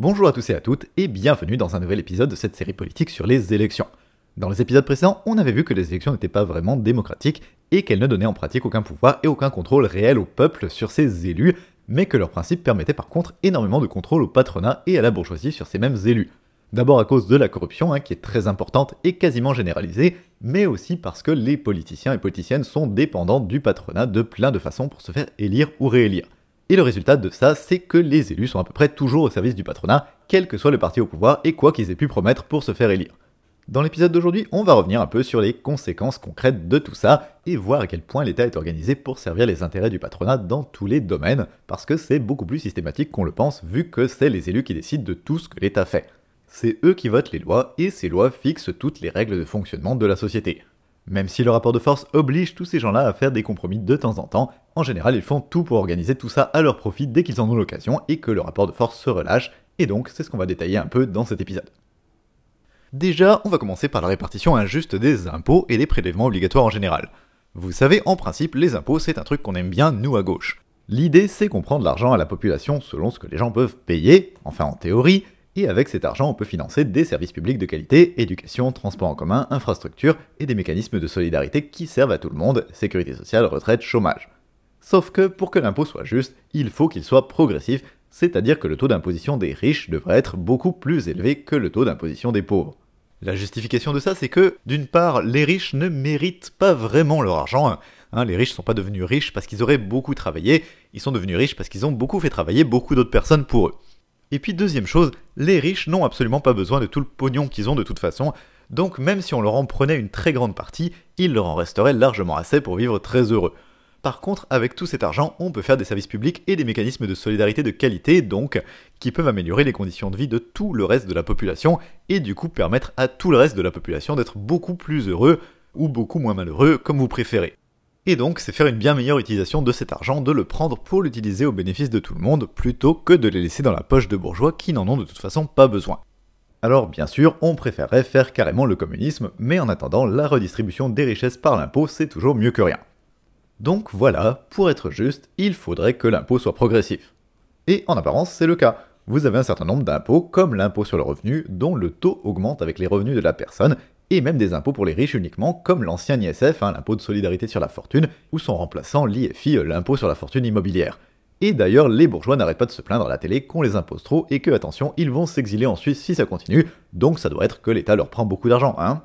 Bonjour à tous et à toutes et bienvenue dans un nouvel épisode de cette série politique sur les élections. Dans les épisodes précédents, on avait vu que les élections n'étaient pas vraiment démocratiques et qu'elles ne donnaient en pratique aucun pouvoir et aucun contrôle réel au peuple sur ses élus, mais que leurs principes permettaient par contre énormément de contrôle au patronat et à la bourgeoisie sur ces mêmes élus. D'abord à cause de la corruption, hein, qui est très importante et quasiment généralisée, mais aussi parce que les politiciens et politiciennes sont dépendants du patronat de plein de façons pour se faire élire ou réélire. Et le résultat de ça, c'est que les élus sont à peu près toujours au service du patronat, quel que soit le parti au pouvoir et quoi qu'ils aient pu promettre pour se faire élire. Dans l'épisode d'aujourd'hui, on va revenir un peu sur les conséquences concrètes de tout ça et voir à quel point l'État est organisé pour servir les intérêts du patronat dans tous les domaines, parce que c'est beaucoup plus systématique qu'on le pense vu que c'est les élus qui décident de tout ce que l'État fait. C'est eux qui votent les lois et ces lois fixent toutes les règles de fonctionnement de la société. Même si le rapport de force oblige tous ces gens-là à faire des compromis de temps en temps, en général ils font tout pour organiser tout ça à leur profit dès qu'ils en ont l'occasion et que le rapport de force se relâche, et donc c'est ce qu'on va détailler un peu dans cet épisode. Déjà, on va commencer par la répartition injuste des impôts et des prélèvements obligatoires en général. Vous savez, en principe, les impôts c'est un truc qu'on aime bien nous à gauche. L'idée c'est qu'on prend de l'argent à la population selon ce que les gens peuvent payer, enfin en théorie, et avec cet argent, on peut financer des services publics de qualité, éducation, transport en commun, infrastructures et des mécanismes de solidarité qui servent à tout le monde, sécurité sociale, retraite, chômage. Sauf que pour que l'impôt soit juste, il faut qu'il soit progressif, c'est-à-dire que le taux d'imposition des riches devrait être beaucoup plus élevé que le taux d'imposition des pauvres. La justification de ça, c'est que, d'une part, les riches ne méritent pas vraiment leur argent. Hein, les riches ne sont pas devenus riches parce qu'ils auraient beaucoup travaillé, ils sont devenus riches parce qu'ils ont beaucoup fait travailler beaucoup d'autres personnes pour eux. Et puis deuxième chose, les riches n'ont absolument pas besoin de tout le pognon qu'ils ont de toute façon, donc même si on leur en prenait une très grande partie, il leur en resterait largement assez pour vivre très heureux. Par contre, avec tout cet argent, on peut faire des services publics et des mécanismes de solidarité de qualité, donc, qui peuvent améliorer les conditions de vie de tout le reste de la population, et du coup permettre à tout le reste de la population d'être beaucoup plus heureux, ou beaucoup moins malheureux, comme vous préférez. Et donc, c'est faire une bien meilleure utilisation de cet argent, de le prendre pour l'utiliser au bénéfice de tout le monde, plutôt que de les laisser dans la poche de bourgeois qui n'en ont de toute façon pas besoin. Alors bien sûr, on préférerait faire carrément le communisme, mais en attendant, la redistribution des richesses par l'impôt, c'est toujours mieux que rien. Donc voilà, pour être juste, il faudrait que l'impôt soit progressif. Et en apparence, c'est le cas. Vous avez un certain nombre d'impôts, comme l'impôt sur le revenu, dont le taux augmente avec les revenus de la personne, et même des impôts pour les riches uniquement, comme l'ancien ISF, hein, l'impôt de solidarité sur la fortune, ou son remplaçant l'IFI, l'impôt sur la fortune immobilière. Et d'ailleurs, les bourgeois n'arrêtent pas de se plaindre à la télé qu'on les impose trop et que, attention, ils vont s'exiler en Suisse si ça continue, donc ça doit être que l'État leur prend beaucoup d'argent, hein.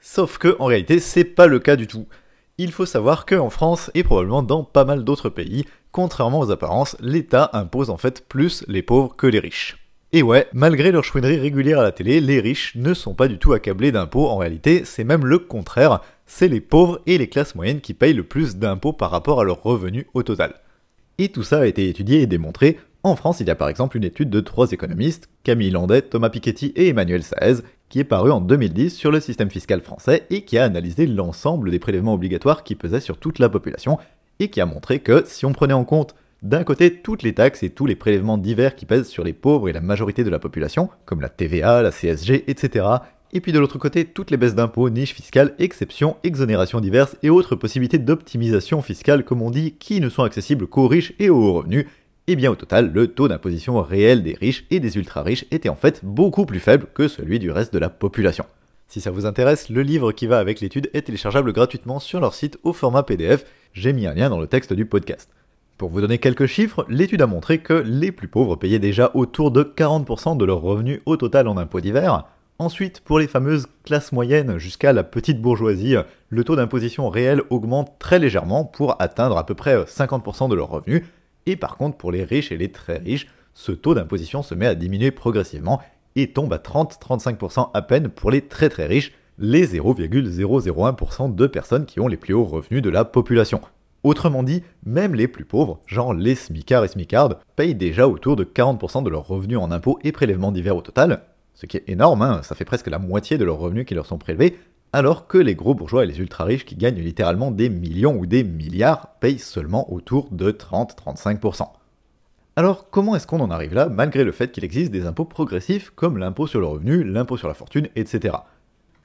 Sauf que, en réalité, c'est pas le cas du tout. Il faut savoir qu'en France, et probablement dans pas mal d'autres pays, contrairement aux apparences, l'État impose en fait plus les pauvres que les riches. Et ouais, malgré leur chouinerie régulière à la télé, les riches ne sont pas du tout accablés d'impôts, en réalité c'est même le contraire, c'est les pauvres et les classes moyennes qui payent le plus d'impôts par rapport à leurs revenus au total. Et tout ça a été étudié et démontré, en France il y a par exemple une étude de trois économistes, Camille Landet, Thomas Piketty et Emmanuel Saez, qui est parue en 2010 sur le système fiscal français et qui a analysé l'ensemble des prélèvements obligatoires qui pesaient sur toute la population, et qui a montré que si on prenait en compte d'un côté, toutes les taxes et tous les prélèvements divers qui pèsent sur les pauvres et la majorité de la population, comme la TVA, la CSG, etc. Et puis de l'autre côté, toutes les baisses d'impôts, niches fiscales, exceptions, exonérations diverses et autres possibilités d'optimisation fiscale, comme on dit, qui ne sont accessibles qu'aux riches et aux hauts revenus. Et bien au total, le taux d'imposition réel des riches et des ultra-riches était en fait beaucoup plus faible que celui du reste de la population. Si ça vous intéresse, le livre qui va avec l'étude est téléchargeable gratuitement sur leur site au format PDF, j'ai mis un lien dans le texte du podcast. Pour vous donner quelques chiffres, l'étude a montré que les plus pauvres payaient déjà autour de 40% de leurs revenus au total en impôts divers. Ensuite, pour les fameuses classes moyennes jusqu'à la petite bourgeoisie, le taux d'imposition réel augmente très légèrement pour atteindre à peu près 50% de leurs revenus. Et par contre, pour les riches et les très riches, ce taux d'imposition se met à diminuer progressivement et tombe à 30-35% à peine pour les très très riches, les 0,001% de personnes qui ont les plus hauts revenus de la population. Autrement dit, même les plus pauvres, genre les smicards et smicardes, payent déjà autour de 40% de leurs revenus en impôts et prélèvements divers au total, ce qui est énorme, hein, ça fait presque la moitié de leurs revenus qui leur sont prélevés, alors que les gros bourgeois et les ultra riches qui gagnent littéralement des millions ou des milliards payent seulement autour de 30-35%. Alors comment est-ce qu'on en arrive là, malgré le fait qu'il existe des impôts progressifs comme l'impôt sur le revenu, l'impôt sur la fortune, etc.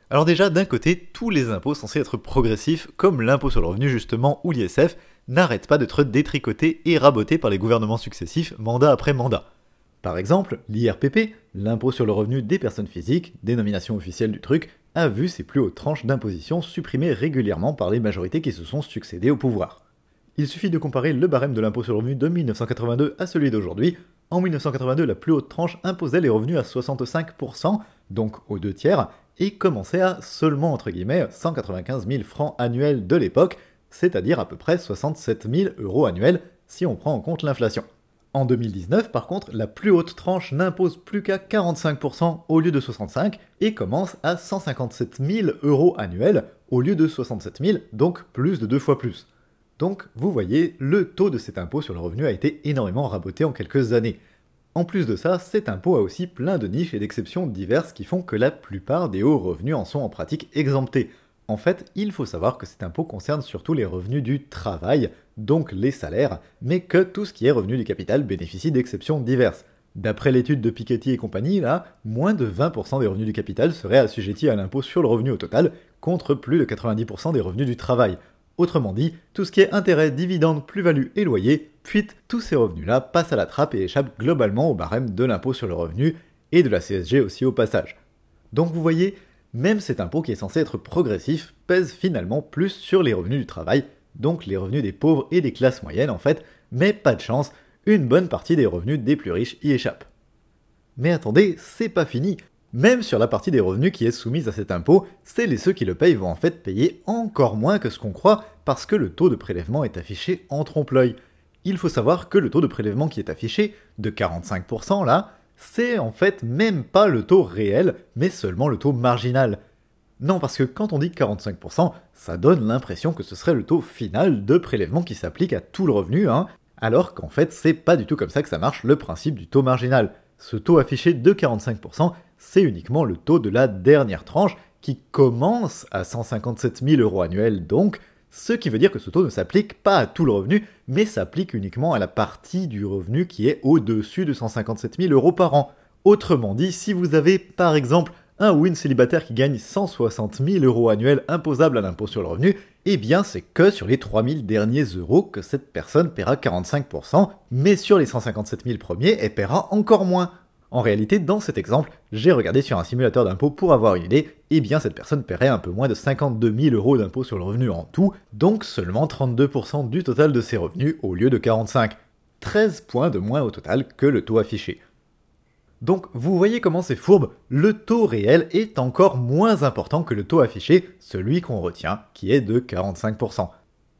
Alors déjà, d'un côté, tous les impôts censés être progressifs, comme l'impôt sur le revenu justement ou l'ISF, n'arrêtent pas d'être détricotés et rabotés par les gouvernements successifs, mandat après mandat. Par exemple, l'IRPP, l'impôt sur le revenu des personnes physiques, dénomination officielle du truc, a vu ses plus hautes tranches d'imposition supprimées régulièrement par les majorités qui se sont succédées au pouvoir. Il suffit de comparer le barème de l'impôt sur le revenu de 1982 à celui d'aujourd'hui. En 1982, la plus haute tranche imposait les revenus à 65%, donc aux deux tiers, et commençait à seulement entre guillemets 195 000 francs annuels de l'époque, c'est-à-dire à peu près 67 000 euros annuels si on prend en compte l'inflation. En 2019, par contre, la plus haute tranche n'impose plus qu'à 45% au lieu de 65 et commence à 157 000 euros annuels au lieu de 67 000, donc plus de deux fois plus. Donc, vous voyez, le taux de cet impôt sur le revenu a été énormément raboté en quelques années. En plus de ça, cet impôt a aussi plein de niches et d'exceptions diverses qui font que la plupart des hauts revenus en sont en pratique exemptés. En fait, il faut savoir que cet impôt concerne surtout les revenus du travail, donc les salaires, mais que tout ce qui est revenu du capital bénéficie d'exceptions diverses. D'après l'étude de Piketty et compagnie, là, moins de 20% des revenus du capital seraient assujettis à l'impôt sur le revenu au total, contre plus de 90% des revenus du travail. Autrement dit, tout ce qui est intérêt, dividendes, plus-value et loyer, puis tous ces revenus-là passent à la trappe et échappent globalement au barème de l'impôt sur le revenu et de la CSG aussi au passage. Donc vous voyez, même cet impôt qui est censé être progressif pèse finalement plus sur les revenus du travail, donc les revenus des pauvres et des classes moyennes en fait, mais pas de chance, une bonne partie des revenus des plus riches y échappent. Mais attendez, c'est pas fini, même sur la partie des revenus qui est soumise à cet impôt, celles et ceux qui le payent vont en fait payer encore moins que ce qu'on croit parce que le taux de prélèvement est affiché en trompe-l'œil. Il faut savoir que le taux de prélèvement qui est affiché, de 45% là, c'est en fait même pas le taux réel, mais seulement le taux marginal. Non, parce que quand on dit 45%, ça donne l'impression que ce serait le taux final de prélèvement qui s'applique à tout le revenu, hein, alors qu'en fait c'est pas du tout comme ça que ça marche le principe du taux marginal. Ce taux affiché de 45%, c'est uniquement le taux de la dernière tranche qui commence à 157 000 euros annuels donc, ce qui veut dire que ce taux ne s'applique pas à tout le revenu, mais s'applique uniquement à la partie du revenu qui est au-dessus de 157 000 euros par an. Autrement dit, si vous avez par exemple un win célibataire qui gagne 160 000 euros annuels imposables à l'impôt sur le revenu, eh bien c'est que sur les 3000 derniers euros que cette personne paiera 45%, mais sur les 157 000 premiers, elle paiera encore moins. En réalité, dans cet exemple, j'ai regardé sur un simulateur d'impôt pour avoir une idée, et bien cette personne paierait un peu moins de 52 000 euros d'impôt sur le revenu en tout, donc seulement 32% du total de ses revenus au lieu de 45. 13 points de moins au total que le taux affiché. Donc vous voyez comment c'est fourbe, le taux réel est encore moins important que le taux affiché, celui qu'on retient, qui est de 45%.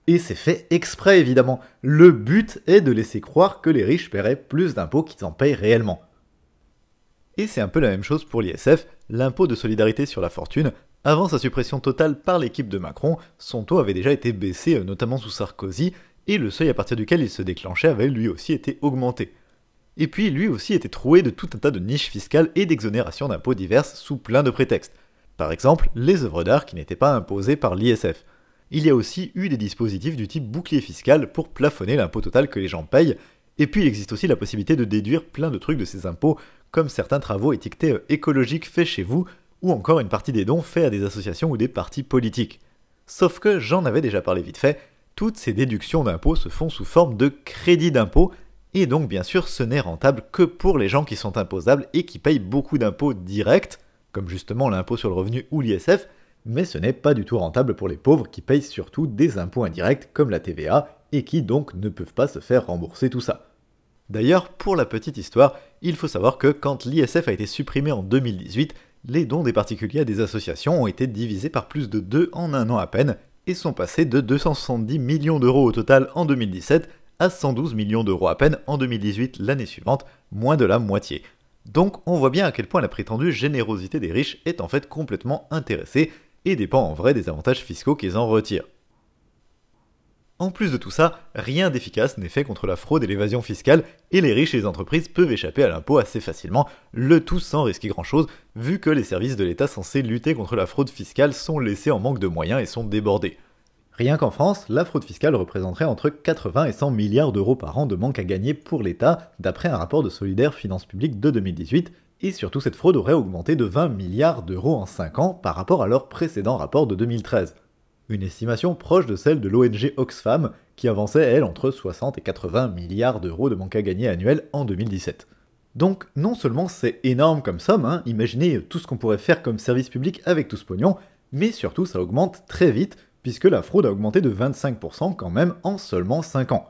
Et c'est fait exprès évidemment, le but est de laisser croire que les riches paieraient plus d'impôts qu'ils en payent réellement. Et c'est un peu la même chose pour l'ISF, l'impôt de solidarité sur la fortune. Avant sa suppression totale par l'équipe de Macron, son taux avait déjà été baissé, euh, notamment sous Sarkozy, et le seuil à partir duquel il se déclenchait avait lui aussi été augmenté. Et puis lui aussi était troué de tout un tas de niches fiscales et d'exonérations d'impôts diverses sous plein de prétextes. Par exemple, les œuvres d'art qui n'étaient pas imposées par l'ISF. Il y a aussi eu des dispositifs du type bouclier fiscal pour plafonner l'impôt total que les gens payent, et puis il existe aussi la possibilité de déduire plein de trucs de ces impôts, comme certains travaux étiquetés euh, écologiques faits chez vous, ou encore une partie des dons faits à des associations ou des partis politiques. Sauf que j'en avais déjà parlé vite fait, toutes ces déductions d'impôts se font sous forme de crédit d'impôt, et donc bien sûr ce n'est rentable que pour les gens qui sont imposables et qui payent beaucoup d'impôts directs, comme justement l'impôt sur le revenu ou l'ISF, mais ce n'est pas du tout rentable pour les pauvres qui payent surtout des impôts indirects comme la TVA et qui donc ne peuvent pas se faire rembourser tout ça. D'ailleurs, pour la petite histoire, il faut savoir que quand l'ISF a été supprimé en 2018, les dons des particuliers à des associations ont été divisés par plus de 2 en un an à peine, et sont passés de 270 millions d'euros au total en 2017 à 112 millions d'euros à peine en 2018 l'année suivante, moins de la moitié. Donc on voit bien à quel point la prétendue générosité des riches est en fait complètement intéressée et dépend en vrai des avantages fiscaux qu'ils en retirent. En plus de tout ça, rien d'efficace n'est fait contre la fraude et l'évasion fiscale, et les riches et les entreprises peuvent échapper à l'impôt assez facilement, le tout sans risquer grand chose, vu que les services de l'État censés lutter contre la fraude fiscale sont laissés en manque de moyens et sont débordés. Rien qu'en France, la fraude fiscale représenterait entre 80 et 100 milliards d'euros par an de manque à gagner pour l'État, d'après un rapport de Solidaire Finances Publiques de 2018, et surtout cette fraude aurait augmenté de 20 milliards d'euros en 5 ans par rapport à leur précédent rapport de 2013 une estimation proche de celle de l'ONG Oxfam, qui avançait, elle, entre 60 et 80 milliards d'euros de manque à gagner annuel en 2017. Donc non seulement c'est énorme comme somme, hein, imaginez tout ce qu'on pourrait faire comme service public avec tout ce pognon, mais surtout ça augmente très vite, puisque la fraude a augmenté de 25% quand même en seulement 5 ans.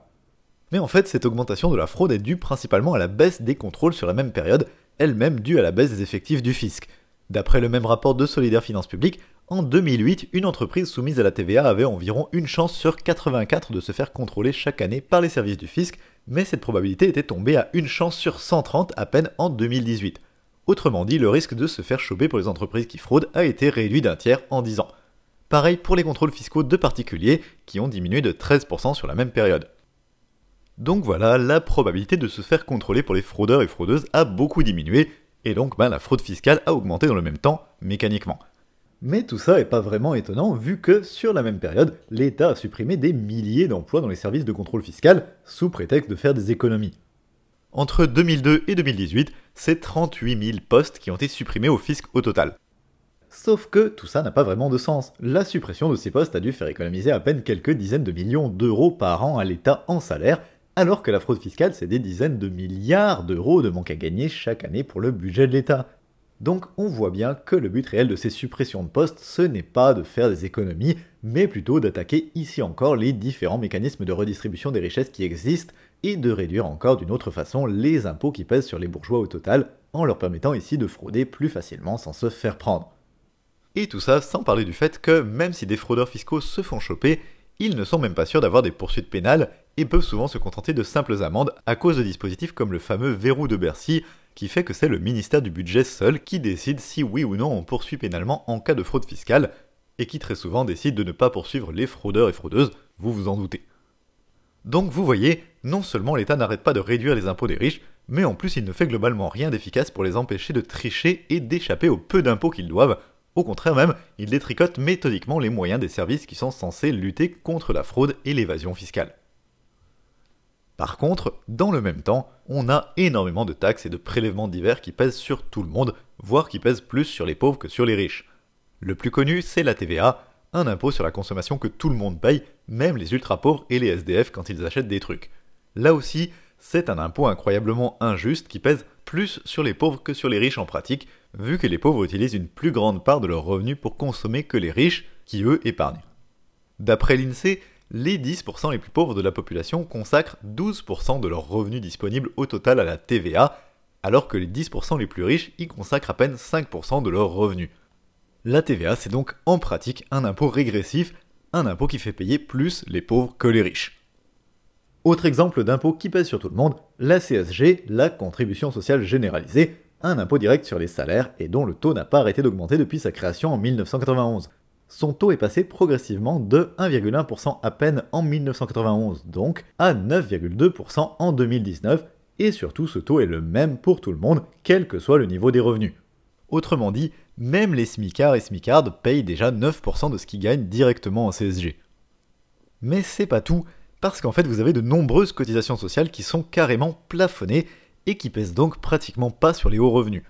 Mais en fait, cette augmentation de la fraude est due principalement à la baisse des contrôles sur la même période, elle-même due à la baisse des effectifs du fisc. D'après le même rapport de Solidaire Finances Publiques, en 2008, une entreprise soumise à la TVA avait environ une chance sur 84 de se faire contrôler chaque année par les services du fisc, mais cette probabilité était tombée à une chance sur 130 à peine en 2018. Autrement dit, le risque de se faire choper pour les entreprises qui fraudent a été réduit d'un tiers en 10 ans. Pareil pour les contrôles fiscaux de particuliers, qui ont diminué de 13% sur la même période. Donc voilà, la probabilité de se faire contrôler pour les fraudeurs et fraudeuses a beaucoup diminué, et donc ben, la fraude fiscale a augmenté dans le même temps, mécaniquement. Mais tout ça n'est pas vraiment étonnant vu que sur la même période, l'État a supprimé des milliers d'emplois dans les services de contrôle fiscal sous prétexte de faire des économies. Entre 2002 et 2018, c'est 38 000 postes qui ont été supprimés au fisc au total. Sauf que tout ça n'a pas vraiment de sens. La suppression de ces postes a dû faire économiser à peine quelques dizaines de millions d'euros par an à l'État en salaire, alors que la fraude fiscale c'est des dizaines de milliards d'euros de manque à gagner chaque année pour le budget de l'État. Donc on voit bien que le but réel de ces suppressions de postes, ce n'est pas de faire des économies, mais plutôt d'attaquer ici encore les différents mécanismes de redistribution des richesses qui existent et de réduire encore d'une autre façon les impôts qui pèsent sur les bourgeois au total, en leur permettant ici de frauder plus facilement sans se faire prendre. Et tout ça sans parler du fait que même si des fraudeurs fiscaux se font choper, ils ne sont même pas sûrs d'avoir des poursuites pénales et peuvent souvent se contenter de simples amendes à cause de dispositifs comme le fameux verrou de Bercy, qui fait que c'est le ministère du budget seul qui décide si oui ou non on poursuit pénalement en cas de fraude fiscale, et qui très souvent décide de ne pas poursuivre les fraudeurs et fraudeuses, vous vous en doutez. Donc vous voyez, non seulement l'État n'arrête pas de réduire les impôts des riches, mais en plus il ne fait globalement rien d'efficace pour les empêcher de tricher et d'échapper au peu d'impôts qu'ils doivent, au contraire même, il détricote méthodiquement les moyens des services qui sont censés lutter contre la fraude et l'évasion fiscale. Par contre, dans le même temps, on a énormément de taxes et de prélèvements divers qui pèsent sur tout le monde, voire qui pèsent plus sur les pauvres que sur les riches. Le plus connu, c'est la TVA, un impôt sur la consommation que tout le monde paye, même les ultra-pauvres et les SDF quand ils achètent des trucs. Là aussi, c'est un impôt incroyablement injuste qui pèse plus sur les pauvres que sur les riches en pratique, vu que les pauvres utilisent une plus grande part de leurs revenus pour consommer que les riches, qui eux épargnent. D'après l'INSEE, les 10% les plus pauvres de la population consacrent 12% de leurs revenus disponibles au total à la TVA, alors que les 10% les plus riches y consacrent à peine 5% de leurs revenus. La TVA, c'est donc en pratique un impôt régressif, un impôt qui fait payer plus les pauvres que les riches. Autre exemple d'impôt qui pèse sur tout le monde, la CSG, la contribution sociale généralisée, un impôt direct sur les salaires et dont le taux n'a pas arrêté d'augmenter depuis sa création en 1991. Son taux est passé progressivement de 1,1% à peine en 1991 donc à 9,2% en 2019 et surtout ce taux est le même pour tout le monde quel que soit le niveau des revenus. Autrement dit, même les smicards et smicardes payent déjà 9% de ce qu'ils gagnent directement en CSG. Mais c'est pas tout, parce qu'en fait vous avez de nombreuses cotisations sociales qui sont carrément plafonnées et qui pèsent donc pratiquement pas sur les hauts revenus.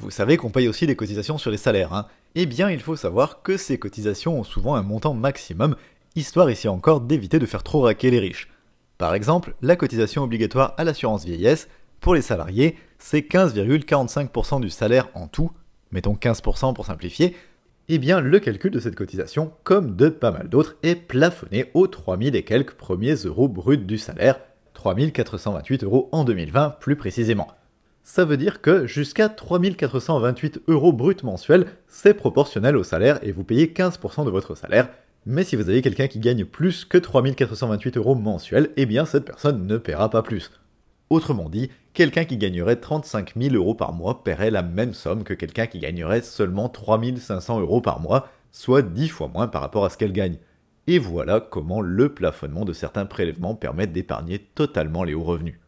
Vous savez qu'on paye aussi des cotisations sur les salaires, hein Eh bien il faut savoir que ces cotisations ont souvent un montant maximum, histoire ici encore d'éviter de faire trop raquer les riches. Par exemple, la cotisation obligatoire à l'assurance vieillesse, pour les salariés, c'est 15,45% du salaire en tout, mettons 15% pour simplifier, eh bien le calcul de cette cotisation, comme de pas mal d'autres, est plafonné aux 3000 et quelques premiers euros bruts du salaire, 3428 euros en 2020 plus précisément. Ça veut dire que jusqu'à 3428 euros bruts mensuels, c'est proportionnel au salaire et vous payez 15% de votre salaire. Mais si vous avez quelqu'un qui gagne plus que 3428 euros mensuels, eh bien cette personne ne paiera pas plus. Autrement dit, quelqu'un qui gagnerait 35 000 euros par mois paierait la même somme que quelqu'un qui gagnerait seulement 3 500 euros par mois, soit 10 fois moins par rapport à ce qu'elle gagne. Et voilà comment le plafonnement de certains prélèvements permet d'épargner totalement les hauts revenus.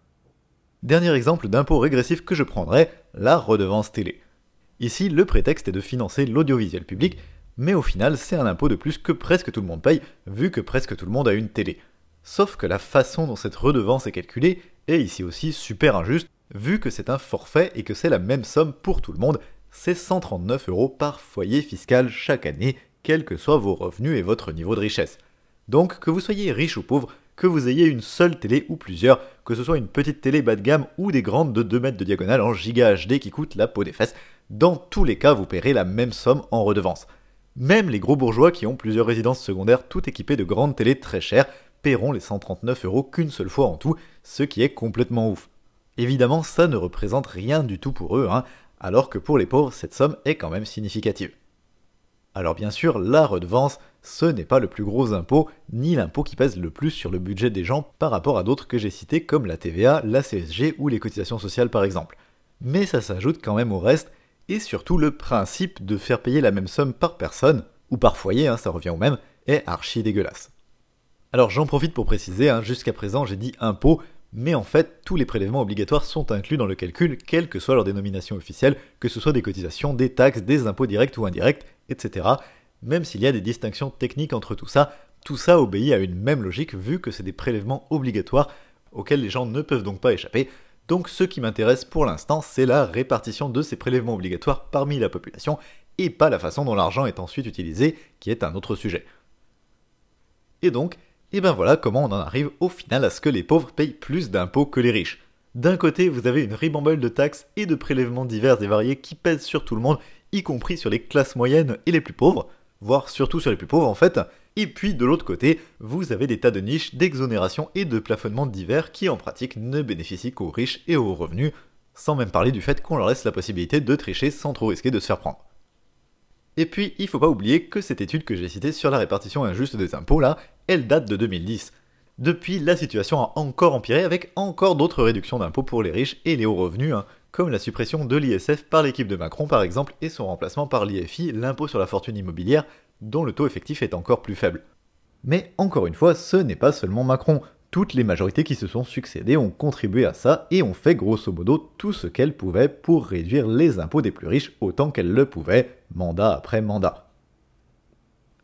Dernier exemple d'impôt régressif que je prendrais, la redevance télé. Ici, le prétexte est de financer l'audiovisuel public, mais au final, c'est un impôt de plus que presque tout le monde paye, vu que presque tout le monde a une télé. Sauf que la façon dont cette redevance est calculée est ici aussi super injuste, vu que c'est un forfait et que c'est la même somme pour tout le monde, c'est 139 euros par foyer fiscal chaque année, quels que soient vos revenus et votre niveau de richesse. Donc que vous soyez riche ou pauvre, que vous ayez une seule télé ou plusieurs, que ce soit une petite télé bas de gamme ou des grandes de 2 mètres de diagonale en giga HD qui coûtent la peau des fesses, dans tous les cas vous paierez la même somme en redevance. Même les gros bourgeois qui ont plusieurs résidences secondaires tout équipées de grandes télés très chères paieront les 139 euros qu'une seule fois en tout, ce qui est complètement ouf. Évidemment, ça ne représente rien du tout pour eux, hein, alors que pour les pauvres, cette somme est quand même significative. Alors bien sûr, la redevance, ce n'est pas le plus gros impôt, ni l'impôt qui pèse le plus sur le budget des gens par rapport à d'autres que j'ai cités comme la TVA, la CSG ou les cotisations sociales par exemple. Mais ça s'ajoute quand même au reste, et surtout le principe de faire payer la même somme par personne, ou par foyer, hein, ça revient au même, est archi dégueulasse. Alors j'en profite pour préciser, hein, jusqu'à présent j'ai dit impôt, mais en fait tous les prélèvements obligatoires sont inclus dans le calcul, quelle que soit leur dénomination officielle, que ce soit des cotisations, des taxes, des impôts directs ou indirects, etc. Même s'il y a des distinctions techniques entre tout ça, tout ça obéit à une même logique vu que c'est des prélèvements obligatoires auxquels les gens ne peuvent donc pas échapper. Donc ce qui m'intéresse pour l'instant, c'est la répartition de ces prélèvements obligatoires parmi la population et pas la façon dont l'argent est ensuite utilisé, qui est un autre sujet. Et donc, et ben voilà comment on en arrive au final à ce que les pauvres payent plus d'impôts que les riches. D'un côté, vous avez une ribambelle de taxes et de prélèvements divers et variés qui pèsent sur tout le monde, y compris sur les classes moyennes et les plus pauvres, voire surtout sur les plus pauvres en fait. Et puis de l'autre côté, vous avez des tas de niches d'exonération et de plafonnement divers qui en pratique ne bénéficient qu'aux riches et aux revenus, sans même parler du fait qu'on leur laisse la possibilité de tricher sans trop risquer de se faire prendre. Et puis, il faut pas oublier que cette étude que j'ai citée sur la répartition injuste des impôts, là, elle date de 2010. Depuis, la situation a encore empiré avec encore d'autres réductions d'impôts pour les riches et les hauts revenus, hein, comme la suppression de l'ISF par l'équipe de Macron par exemple, et son remplacement par l'IFI, l'impôt sur la fortune immobilière, dont le taux effectif est encore plus faible. Mais encore une fois, ce n'est pas seulement Macron. Toutes les majorités qui se sont succédées ont contribué à ça et ont fait grosso modo tout ce qu'elles pouvaient pour réduire les impôts des plus riches autant qu'elles le pouvaient, mandat après mandat.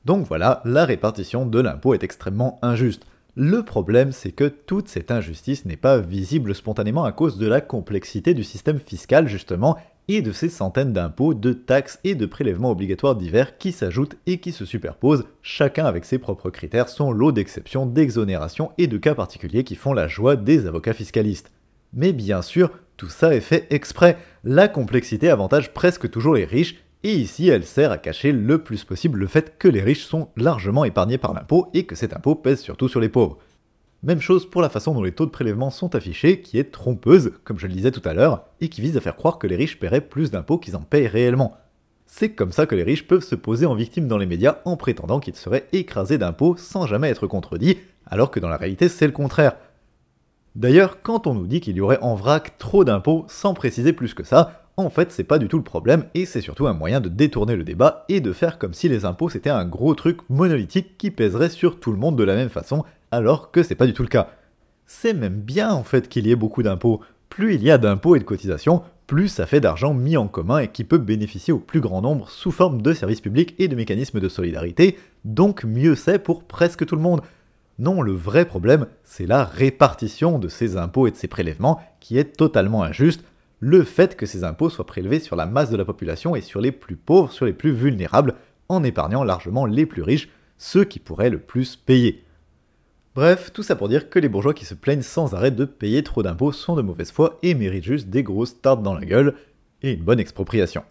Donc voilà, la répartition de l'impôt est extrêmement injuste. Le problème, c'est que toute cette injustice n'est pas visible spontanément à cause de la complexité du système fiscal, justement, et de ces centaines d'impôts, de taxes et de prélèvements obligatoires divers qui s'ajoutent et qui se superposent, chacun avec ses propres critères, son lot d'exceptions, d'exonérations et de cas particuliers qui font la joie des avocats fiscalistes. Mais bien sûr, tout ça est fait exprès. La complexité avantage presque toujours les riches, et ici elle sert à cacher le plus possible le fait que les riches sont largement épargnés par l'impôt et que cet impôt pèse surtout sur les pauvres. Même chose pour la façon dont les taux de prélèvement sont affichés, qui est trompeuse, comme je le disais tout à l'heure, et qui vise à faire croire que les riches paieraient plus d'impôts qu'ils en payent réellement. C'est comme ça que les riches peuvent se poser en victime dans les médias en prétendant qu'ils seraient écrasés d'impôts sans jamais être contredits, alors que dans la réalité c'est le contraire. D'ailleurs, quand on nous dit qu'il y aurait en vrac trop d'impôts sans préciser plus que ça, en fait c'est pas du tout le problème et c'est surtout un moyen de détourner le débat et de faire comme si les impôts c'était un gros truc monolithique qui pèserait sur tout le monde de la même façon alors que c'est pas du tout le cas. C'est même bien en fait qu'il y ait beaucoup d'impôts. Plus il y a d'impôts et de cotisations, plus ça fait d'argent mis en commun et qui peut bénéficier au plus grand nombre sous forme de services publics et de mécanismes de solidarité, donc mieux c'est pour presque tout le monde. Non, le vrai problème, c'est la répartition de ces impôts et de ces prélèvements qui est totalement injuste, le fait que ces impôts soient prélevés sur la masse de la population et sur les plus pauvres, sur les plus vulnérables, en épargnant largement les plus riches, ceux qui pourraient le plus payer. Bref, tout ça pour dire que les bourgeois qui se plaignent sans arrêt de payer trop d'impôts sont de mauvaise foi et méritent juste des grosses tartes dans la gueule et une bonne expropriation.